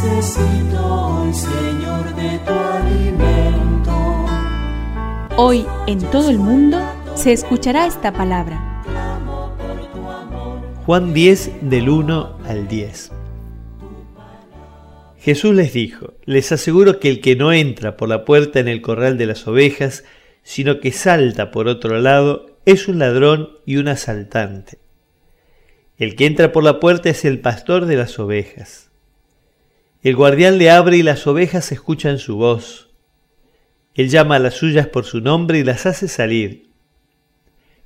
Necesito hoy, Señor, de tu alimento. Hoy en todo el mundo se escuchará esta palabra. Juan 10 del 1 al 10. Jesús les dijo, les aseguro que el que no entra por la puerta en el corral de las ovejas, sino que salta por otro lado, es un ladrón y un asaltante. El que entra por la puerta es el pastor de las ovejas. El guardián le abre y las ovejas escuchan su voz. Él llama a las suyas por su nombre y las hace salir.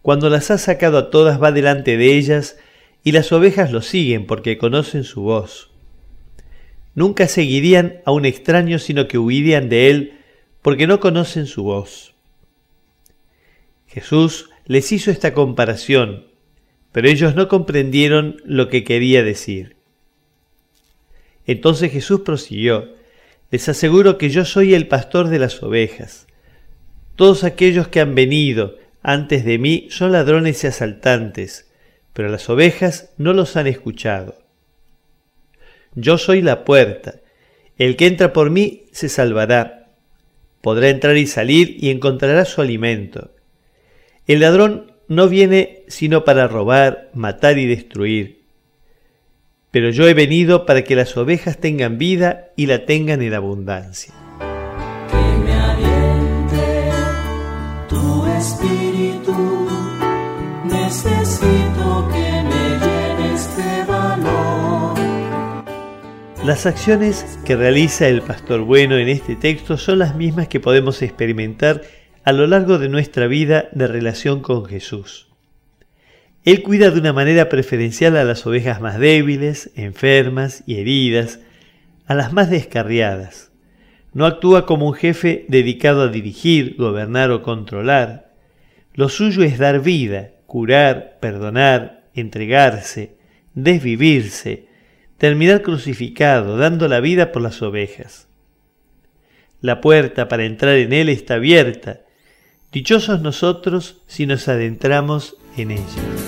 Cuando las ha sacado a todas va delante de ellas y las ovejas lo siguen porque conocen su voz. Nunca seguirían a un extraño sino que huirían de él porque no conocen su voz. Jesús les hizo esta comparación, pero ellos no comprendieron lo que quería decir. Entonces Jesús prosiguió, les aseguro que yo soy el pastor de las ovejas. Todos aquellos que han venido antes de mí son ladrones y asaltantes, pero las ovejas no los han escuchado. Yo soy la puerta. El que entra por mí se salvará. Podrá entrar y salir y encontrará su alimento. El ladrón no viene sino para robar, matar y destruir. Pero yo he venido para que las ovejas tengan vida y la tengan en abundancia. Que me aliente tu espíritu. Necesito que me llenes de valor. Las acciones que realiza el pastor bueno en este texto son las mismas que podemos experimentar a lo largo de nuestra vida de relación con Jesús. Él cuida de una manera preferencial a las ovejas más débiles, enfermas y heridas, a las más descarriadas. No actúa como un jefe dedicado a dirigir, gobernar o controlar. Lo suyo es dar vida, curar, perdonar, entregarse, desvivirse, terminar crucificado, dando la vida por las ovejas. La puerta para entrar en Él está abierta. Dichosos nosotros si nos adentramos en ella.